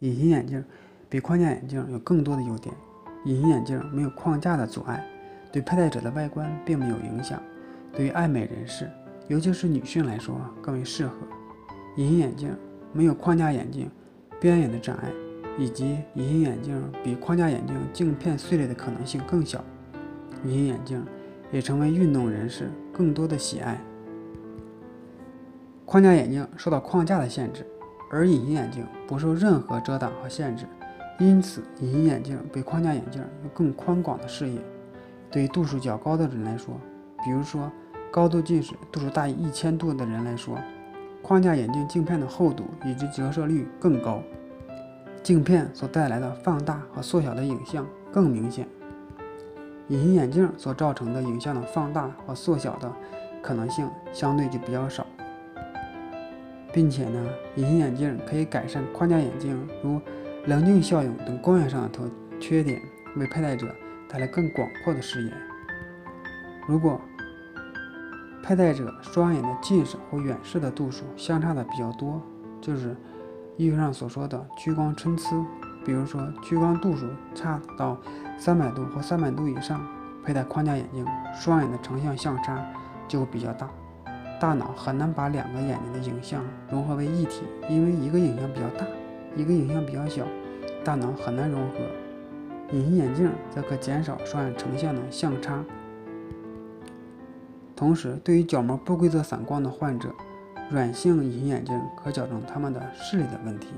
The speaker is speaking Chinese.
隐形眼镜比框架眼镜有更多的优点。隐形眼镜没有框架的阻碍，对佩戴者的外观并没有影响。对于爱美人士，尤其是女性来说更为适合。隐形眼镜没有框架眼镜边缘的障碍，以及隐形眼镜比框架眼镜镜片碎裂的可能性更小。隐形眼镜也成为运动人士更多的喜爱。框架眼镜受到框架的限制，而隐形眼镜不受任何遮挡和限制，因此隐形眼镜比框架眼镜有更宽广的视野。对于度数较高的人来说，比如说高度近视度数大于一千度的人来说，框架眼镜镜片的厚度以及折射率更高，镜片所带来的放大和缩小的影像更明显。隐形眼镜所造成的影像的放大和缩小的可能性相对就比较少。并且呢，隐形眼镜可以改善框架眼镜如棱镜效应等光源上的特缺点，为佩戴者带来更广阔的视野。如果佩戴者双眼的近视或远视的度数相差的比较多，就是医学上所说的屈光参差，比如说屈光度数差到三百度或三百度以上，佩戴框架眼镜，双眼的成像相差就会比较大。大脑很难把两个眼睛的影像融合为一体，因为一个影像比较大，一个影像比较小，大脑很难融合。隐形眼镜则可减少双眼成像的相差。同时，对于角膜不规则散光的患者，软性隐形眼镜可矫正他们的视力的问题。